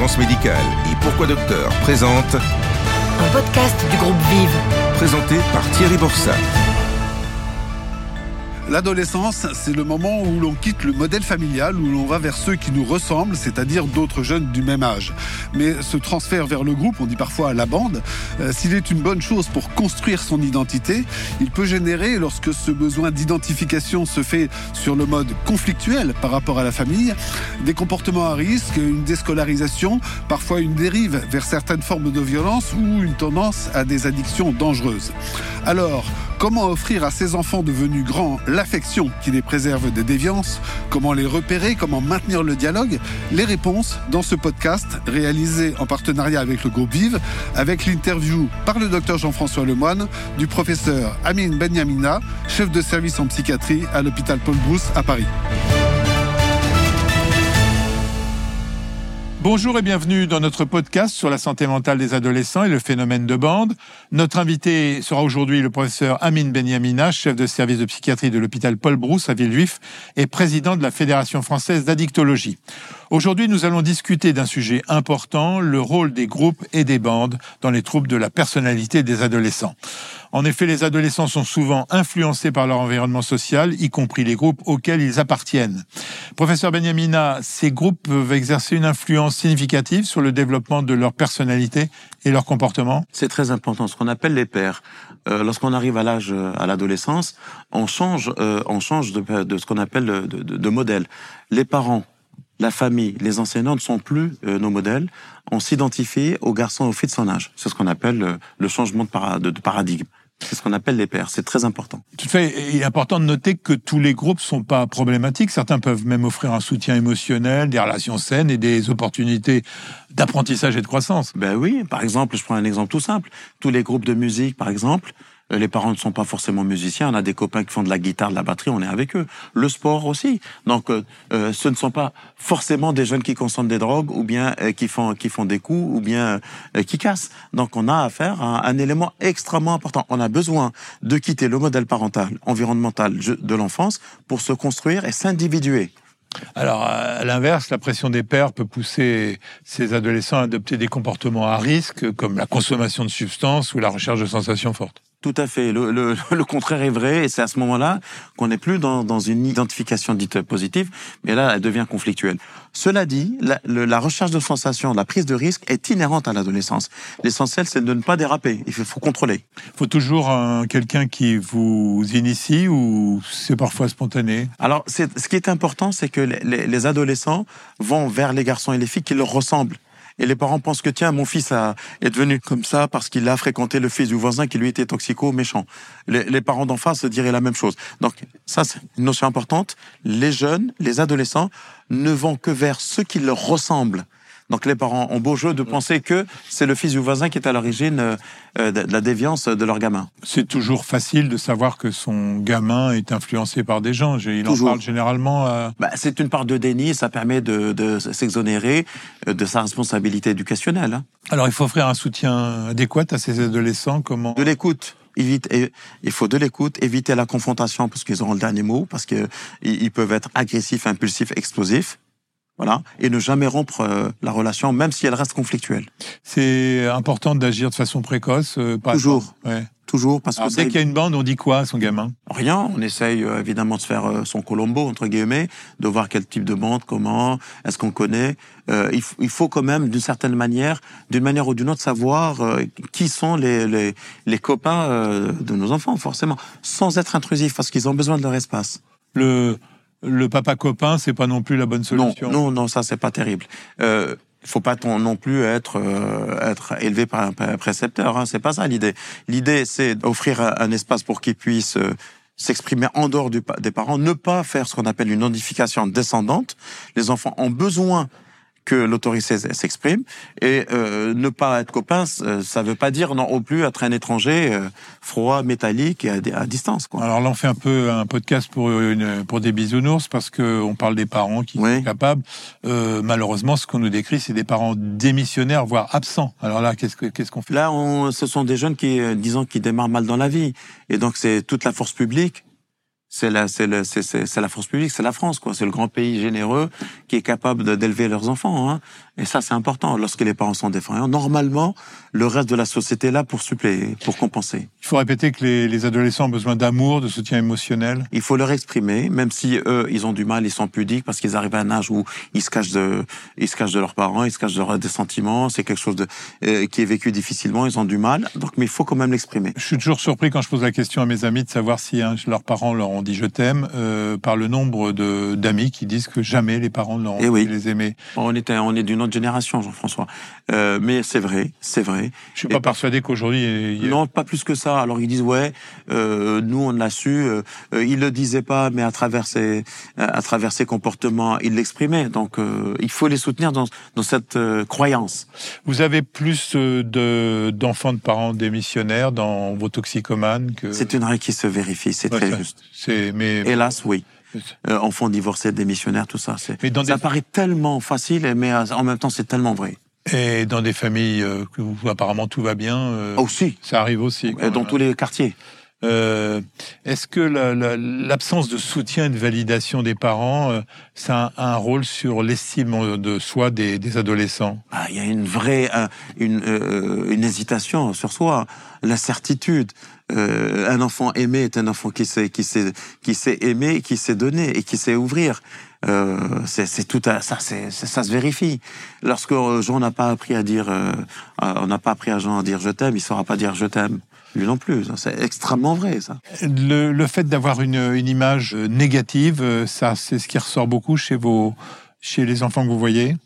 Médicale et Pourquoi Docteur? Présente Un podcast du groupe Vive. présenté par Thierry Borsat. L'adolescence, c'est le moment où l'on quitte le modèle familial, où l'on va vers ceux qui nous ressemblent, c'est-à-dire d'autres jeunes du même âge. Mais ce transfert vers le groupe, on dit parfois la bande, euh, s'il est une bonne chose pour construire son identité, il peut générer, lorsque ce besoin d'identification se fait sur le mode conflictuel par rapport à la famille, des comportements à risque, une déscolarisation, parfois une dérive vers certaines formes de violence ou une tendance à des addictions dangereuses. Alors, comment offrir à ces enfants devenus grands l'affection qui les préserve des déviances? Comment les repérer? Comment maintenir le dialogue? Les réponses dans ce podcast réalisé en partenariat avec le groupe Vive, avec l'interview par le docteur Jean-François Lemoine du professeur Amine Benyamina, chef de service en psychiatrie à l'hôpital Paul Brousse à Paris. Bonjour et bienvenue dans notre podcast sur la santé mentale des adolescents et le phénomène de bande. Notre invité sera aujourd'hui le professeur Amine Benyamina, chef de service de psychiatrie de l'hôpital Paul Brousse à Villejuif et président de la Fédération française d'addictologie. Aujourd'hui, nous allons discuter d'un sujet important, le rôle des groupes et des bandes dans les troubles de la personnalité des adolescents. En effet, les adolescents sont souvent influencés par leur environnement social, y compris les groupes auxquels ils appartiennent. Professeur Benyamina, ces groupes peuvent exercer une influence significative sur le développement de leur personnalité et leur comportement? C'est très important, ce qu'on appelle les pairs. Euh, Lorsqu'on arrive à l'âge, à l'adolescence, on change, euh, on change de, de ce qu'on appelle de, de, de modèle. Les parents, la famille, les enseignants ne sont plus euh, nos modèles. On s'identifie au garçon au fil de son âge. C'est ce qu'on appelle euh, le changement de, para- de- de paradigme. C'est ce qu'on appelle les pairs. C'est très important. Tout à fait. Il est important de noter que tous les groupes sont pas problématiques. Certains peuvent même offrir un soutien émotionnel, des relations saines et des opportunités d'apprentissage et de croissance. Ben oui, par exemple, je prends un exemple tout simple. Tous les groupes de musique, par exemple, les parents ne sont pas forcément musiciens. On a des copains qui font de la guitare, de la batterie, on est avec eux. Le sport aussi. Donc, euh, euh, ce ne sont pas forcément des jeunes qui consomment des drogues ou bien euh, qui font qui font des coups ou bien euh, qui cassent. Donc, on a affaire à un élément extrêmement important. On a besoin de quitter le modèle parental, environnemental de l'enfance pour se construire et s'individuer. Alors, à l'inverse, la pression des pairs peut pousser ces adolescents à adopter des comportements à risque, comme la consommation de substances ou la recherche de sensations fortes. Tout à fait. Le, le, le contraire est vrai, et c'est à ce moment-là qu'on n'est plus dans, dans une identification dite positive, mais là, elle devient conflictuelle. Cela dit, la, le- la recherche de sensations, la prise de risque est inhérente à l'adolescence. L'essentiel, c'est de ne pas déraper. Il faut, faut contrôler. Il faut toujours un- quelqu'un qui vous initie ou c'est parfois spontané? Alors, c'est- ce qui est important, c'est que les, les- les adolescents vont vers les garçons et les filles qui leur ressemblent. Et les parents pensent que tiens, mon fils a, est devenu comme ça parce qu'il a fréquenté le fils du voisin qui lui était toxico, méchant. Les, les parents d'en face diraient la même chose. Donc ça, c'est une notion importante. Les jeunes, les adolescents ne vont que vers ceux qui leur ressemblent. Donc les parents ont beau jeu de penser que c'est le fils du voisin qui est à l'origine euh, euh, de la déviance de leur gamin. C'est toujours facile de savoir que son gamin est influencé par des gens. Il en parle généralement à... Bah, c'est une part de déni, ça permet de, de s'exonérer euh, de sa responsabilité éducationnelle. hein. Alors, il faut offrir un soutien adéquat à ces adolescents. Comment De l'écoute. Évite, et- il faut de l'écoute, éviter la confrontation parce qu'ils auront le dernier mot, parce que ils ils peuvent être agressifs, impulsifs, explosifs. Voilà. Et ne jamais rompre euh, la relation, même si elle reste conflictuelle. C'est important d'agir de façon précoce. euh, pas Toujours. Ouais. Toujours, parce Alors, que dès qu'il y a une bande, on dit quoi à son gamin? Rien, on essaye euh, évidemment de se faire son Colombo, entre guillemets, de voir quel type de bande, comment, est-ce qu'on connaît. Euh, il, il faut quand même, d'une certaine manière, d'une manière ou d'une autre, savoir euh, qui sont les, les, les copains euh, de nos enfants, forcément, sans être intrusif, parce qu'ils ont besoin de leur espace. le, le papa copain, c'est pas non plus la bonne Non, solution. non, non, ça c'est pas terrible. Euh, il faut pas non plus être euh, être élevé par un pré- précepteur. Hein, c'est pas ça l'idée. L'idée c'est d'offrir un, espace pour qu'ils puissent euh, s'exprimer en dehors du, des parents, ne pas faire ce qu'on appelle une ondification descendante. Les enfants ont besoin que l'autorité s'exprime et euh, ne pas être copain, ça veut pas dire non plus être un étranger euh, froid, métallique et à, à distance. Quoi. Alors là, on fait un peu un podcast pour, une, pour des bisounours parce que on parle des parents qui Oui. sont capables. Euh, malheureusement, ce qu'on nous décrit, c'est des parents démissionnaires, voire absents. Alors là, qu'est-ce que- qu'est-ce qu'on fait? Là, on, ce sont des jeunes qui, disons, qui démarrent mal dans la vie. Et donc, c'est toute la force publique c'est la, c'est le, c'est, c'est, c'est la force publique, c'est la France, quoi. C'est le grand pays généreux qui est capable d'élever leurs enfants. Hein. Et ça, c'est important. Lorsque les parents sont défaillants, normalement, le reste de la société est là pour suppléer, pour compenser. Il faut répéter que les, les adolescents ont besoin d'amour, de soutien émotionnel. Il faut leur exprimer, même si eux, ils ont du mal, ils sont pudiques parce qu'ils arrivent à un âge où ils se cachent de, ils se cachent de leurs parents, ils se cachent de leurs des sentiments. C'est quelque chose de, euh, qui est vécu difficilement. Ils ont du mal. Donc, mais il faut quand même l'exprimer. Je suis toujours surpris quand je pose la question à mes amis de savoir si hein, leurs parents leur ont dit je t'aime, euh, par le nombre de d'amis qui disent que jamais les parents ne leur ont Eh oui. les aimer. On était, on est d'une autre génération, Jean-François. Euh, mais c'est vrai, c'est vrai. Je suis Et pas persuadé qu'aujourd'hui a- Non, pas plus que ça. Alors ils disent ouais, euh, nous on l'a su. Euh, euh, il le disait pas, mais à travers ses, à travers ses comportements, il l'exprimait. Donc il faut les soutenir dans, dans cette croyance. vous avez plus de d'enfants de parents démissionnaires dans vos toxicomanes que C'est une règle qui se vérifie, c'est Ouais, très ça- juste. Mais Hélas, oui. Euh, enfants divorcés, démissionnaires, tout ça. C'est, Mais dans ça des- paraît tellement facile, mais euh, en même temps c'est tellement vrai. et dans des familles euh, où apparemment tout va bien, euh, Aussi, ça arrive aussi. euh, dans tous les quartiers. Euh, Est-ce que la- la- l'absence de soutien et de validation des parents, euh, ça a un rôle sur l'estime de soi des, adolescents? Ah, il y a une vraie euh, une, hésitation sur soi, l'incertitude. Euh, un enfant aimé est un enfant qui sait qui sait qui sait aimer, qui sait donner et qui sait ouvrir. C'est tout ça se vérifie. Lorsque Jean n'a pas appris à dire on n'a pas appris à Jean à dire je t'aime, il saura pas dire je t'aime. Lui non plus, c'est extrêmement vrai ça. le, le fait d'avoir une, une image euh, négative, euh, ça, c'est ce qui ressort beaucoup chez vos, chez les enfants que vous voyez.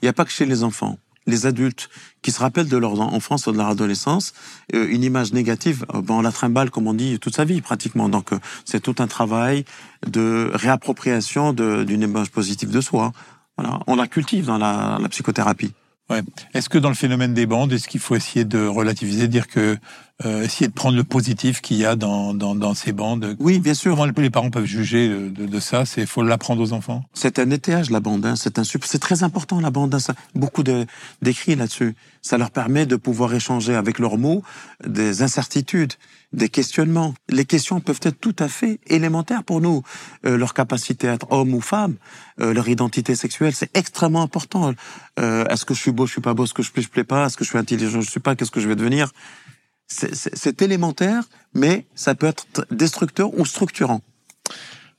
Il n'y a pas que chez les enfants. Les adultes qui se rappellent de leur enfance ou de leur adolescence, euh, une image négative, ben on la trimballe, comme on dit, toute sa vie pratiquement. Donc c'est tout un travail de réappropriation d'une image positive de soi. Voilà. On la cultive dans la, la psychothérapie. Ouais. Est-ce que dans le phénomène des bandes, est-ce qu'il faut essayer de relativiser, dire que euh, essayer de prendre le positif qu'il y a dans, dans, dans ces bandes Oui, bien sûr. Comment les parents peuvent juger de, de, de ça C'est faut l'apprendre aux enfants. C'est un étayage, la bande. Hein. C'est un c'est très important, la bande. Hein. Ça, beaucoup de- d'écrits là-dessus. Ça leur permet de pouvoir échanger avec leurs mots des incertitudes, des questionnements. Les questions peuvent être tout à fait élémentaires pour nous. Euh, leur capacité à être homme ou femme, euh, leur identité sexuelle, c'est extrêmement important. Euh, Est-ce que je suis beau, je suis pas beau, est-ce que je plais, je plais pas, est-ce que je suis intelligent, je suis pas, qu'est-ce que je vais devenir? C'est- élémentaire, mais ça peut être destructeur ou structurant.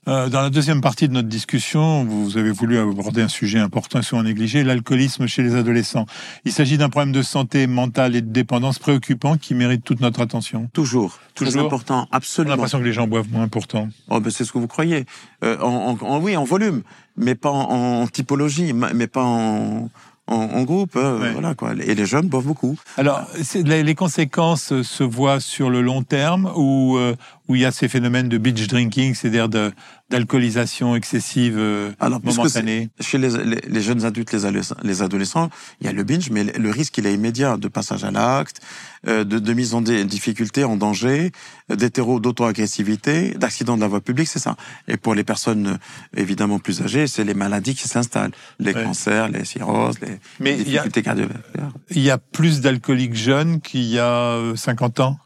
Euh, dans la deuxième partie de notre discussion, vous avez voulu aborder un sujet important et souvent négligé, l'alcoolisme chez les adolescents. Il s'agit d'un problème de santé mentale et de dépendance préoccupant qui mérite toute notre attention. Toujours. Toujours. important, On a absolument. l'impression que les gens boivent moins pourtant. Oh, ben c'est ce que vous croyez. Euh, en, en- en- oui, en volume, mais pas en, en typologie, ma- mais pas en, en, en groupe. euh, Ouais. Voilà quoi. Et les jeunes boivent beaucoup. Alors, les, conséquences euh, se voient sur le long terme où, euh, où il y a ces phénomènes de binge drinking, c'est-à-dire de- d'alcoolisation excessive euh, Alors, momentanée. Chez les, les, les jeunes adultes, les adolescents, les adolescents, il y a le binge, mais le, risque il est immédiat de passage à l'acte, euh, de, de mise en difficulté, en danger, euh, d'hétéro, d'auto-agressivité, d'accident de la voie publique, c'est ça. Et pour les personnes évidemment plus âgées, c'est les maladies qui s'installent, les Ouais. cancers, les cirrhoses, les, Mais difficultés cardiovasculaires. Il y a plus d'alcooliques jeunes qu'il y a euh, 50 ans?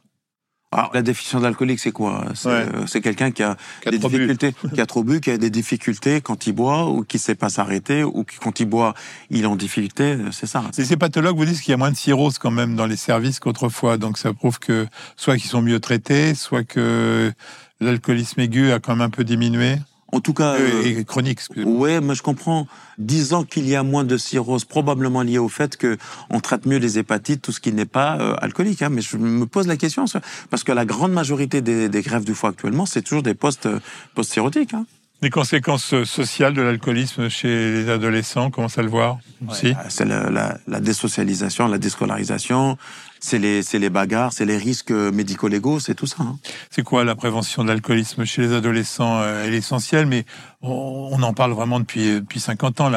Alors, la définition d'alcoolique, c'est quoi? C'est Ouais. euh, c'est quelqu'un qui a Qui a des trop bu. difficultés, qui a trop bu, qui a des difficultés quand il boit, ou qui sait pas s'arrêter, ou qui, quand il boit, il est en difficulté. euh, C'est ça. Les hépatologues vous disent qu'il y a moins de cirrhose quand même dans les services qu'autrefois. Donc ça prouve que soit qu'ils sont mieux traités, soit que l'alcoolisme aigu a quand même un peu diminué. En tout cas, Euh, euh, et chronique, ouais, mais je comprends. Disant qu'il y a moins de cirrhose, probablement lié au fait que on traite mieux les hépatites, tout ce qui n'est pas euh, alcoolique. Hein. Mais je me pose la question ça, parce que la grande majorité des, des grèves du foie actuellement, c'est toujours des postes euh, post-cirrhotiques. Hein. Les conséquences sociales de l'alcoolisme chez les adolescents, on commence à le voir? Aussi. Euh, C'est la, la, la désocialisation, la déscolarisation, c'est les, c'est les bagarres, c'est les risques euh, médico-légaux, c'est tout ça. Hein. C'est quoi la prévention de l'alcoolisme chez les adolescents euh, Elle est essentielle, mais on, on en parle vraiment depuis depuis 50 ans.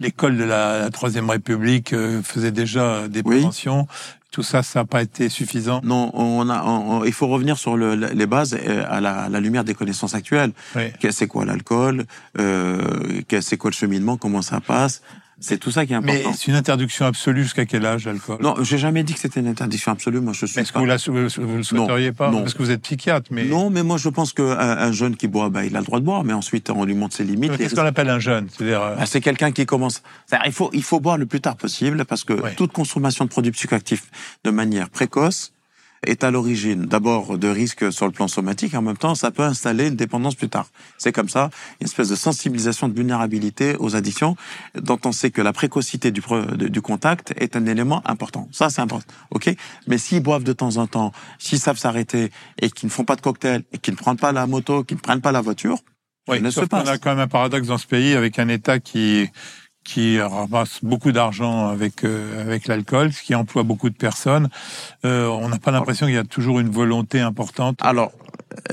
L'école de la, Troisième République euh, faisait déjà des Oui. préventions. Tout ça, ça n'a pas été suffisant? Non, on a, on- on- il faut revenir sur le, les bases euh, à la, à la lumière des connaissances actuelles. Oui. Qu'est- C'est quoi l'alcool euh, qu'est- C'est quoi le cheminement Comment ça passe C'est tout ça qui est Mais important. c'est une interdiction absolue jusqu'à quel âge l'alcool? Non, j'ai jamais dit que c'était une interdiction absolue. Moi, je suis Est-ce que vous, la, vous, le souhaiteriez pas? non. Parce que vous êtes psychiatre, mais Non, mais moi, je pense qu'un un jeune qui boit, bah, il a le droit de boire, mais ensuite, on lui montre ses limites. qu'est-ce qu'on appelle un jeune? C'est-à-dire, euh, Bah, c'est quelqu'un qui commence. Il faut, il faut boire le plus tard possible parce que Ouais. toute consommation de produits psychoactifs de manière précoce est à l'origine d'abord de risques sur le plan somatique et en même temps ça peut installer une dépendance plus tard. C'est comme ça, une espèce de sensibilisation de vulnérabilité aux addictions dont on sait que la précocité du, du contact est un élément important. Ça c'est important. OK? Mais s'ils boivent de temps en temps, s'ils savent s'arrêter et qu'ils ne font pas de cocktail et qu'ils ne prennent pas la moto, qu'ils ne prennent pas la voiture, oui, ne se passe. a quand même un paradoxe dans ce pays avec un État qui qui ramasse beaucoup d'argent avec euh, avec l'alcool, ce qui emploie beaucoup de personnes. Euh, on n'a pas l'impression qu'il y a toujours une volonté importante. Alors,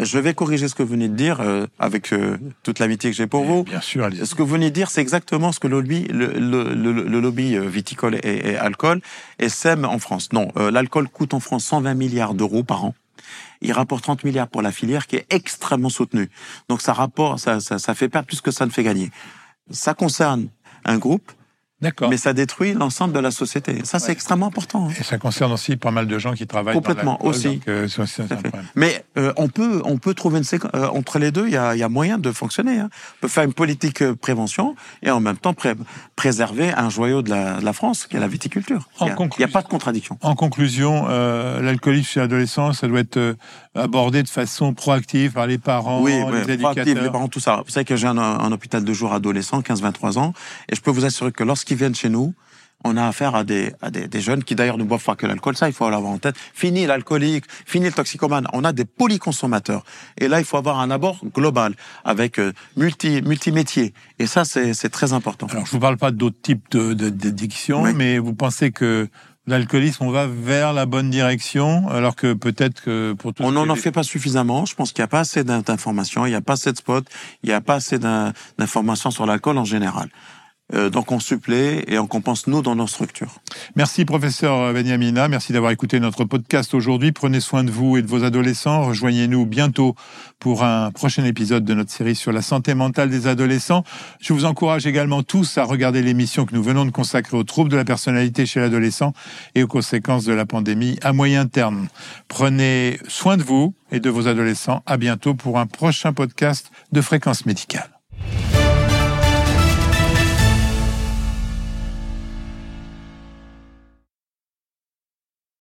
je vais corriger ce que vous venez de dire euh, avec euh, toute l'amitié que j'ai pour vous. Bien sûr, allez-y. Ce que vous venez de dire, c'est exactement ce que le lobby, le, le, le, le lobby euh, viticole et, et alcool et sème en France. Non, euh, l'alcool coûte en France 120 milliards d'euros par an. Il rapporte 30 milliards pour la filière qui est extrêmement soutenue. Donc ça rapporte, ça, ça, ça fait perdre plus que ça ne fait gagner. Ça concerne un groupe, D'accord. mais ça détruit l'ensemble de la société. Ça, c'est Ouais. extrêmement important. hein. Et ça concerne aussi pas mal de gens qui travaillent Complètement, dans aussi. donc, euh, c'est- c'est un Tout à fait. problème. Mais euh, on peut on peut trouver une séquence euh, entre les deux. Il y a, il y a moyen de fonctionner. Hein. On peut faire une politique euh, prévention et en même temps pré- préserver un joyau de la, de la France, qui est la viticulture. En Il a- n'y a, conclusion- pas de contradiction. En conclusion, euh, l'alcoolisme chez l'adolescent, ça doit être euh, abordé de façon proactive par les parents, oui, les oui, proactive, éducateurs. les parents, tout ça. Vous savez que j'ai un, un hôpital de jour adolescent, 15-23 ans, et je peux vous assurer que lorsqu'ils viennent chez nous, on a affaire à des, à des, des jeunes qui d'ailleurs ne boivent pas que l'alcool, ça il faut l'avoir en tête. Fini l'alcoolique, fini le toxicomane. On a des polyconsommateurs. Et là, il faut avoir un abord global avec euh, multi, multi-métiers. Et ça, c'est c'est très important. Alors, je vous parle pas d'autres types de- de- d'addictions, Oui. mais vous pensez que l'alcoolisme, on va vers la bonne direction, alors que peut-être que pour tout On n'en fait pas suffisamment. Je pense qu'il n'y a pas assez d'in- d'informations, il n'y a pas assez de spots, il n'y a pas assez d'in- d'informations sur l'alcool en général. Euh, donc on supplée et on compense nous dans nos structures. Merci professeur Benyamina, merci d'avoir écouté notre podcast aujourd'hui. Prenez soin de vous et de vos adolescents. Rejoignez-nous bientôt pour un prochain épisode de notre série sur la santé mentale des adolescents. Je vous encourage également tous à regarder l'émission que nous venons de consacrer aux troubles de la personnalité chez l'adolescent et aux conséquences de la pandémie à moyen terme. Prenez soin de vous et de vos adolescents. À bientôt pour un prochain podcast de fréquence médicale.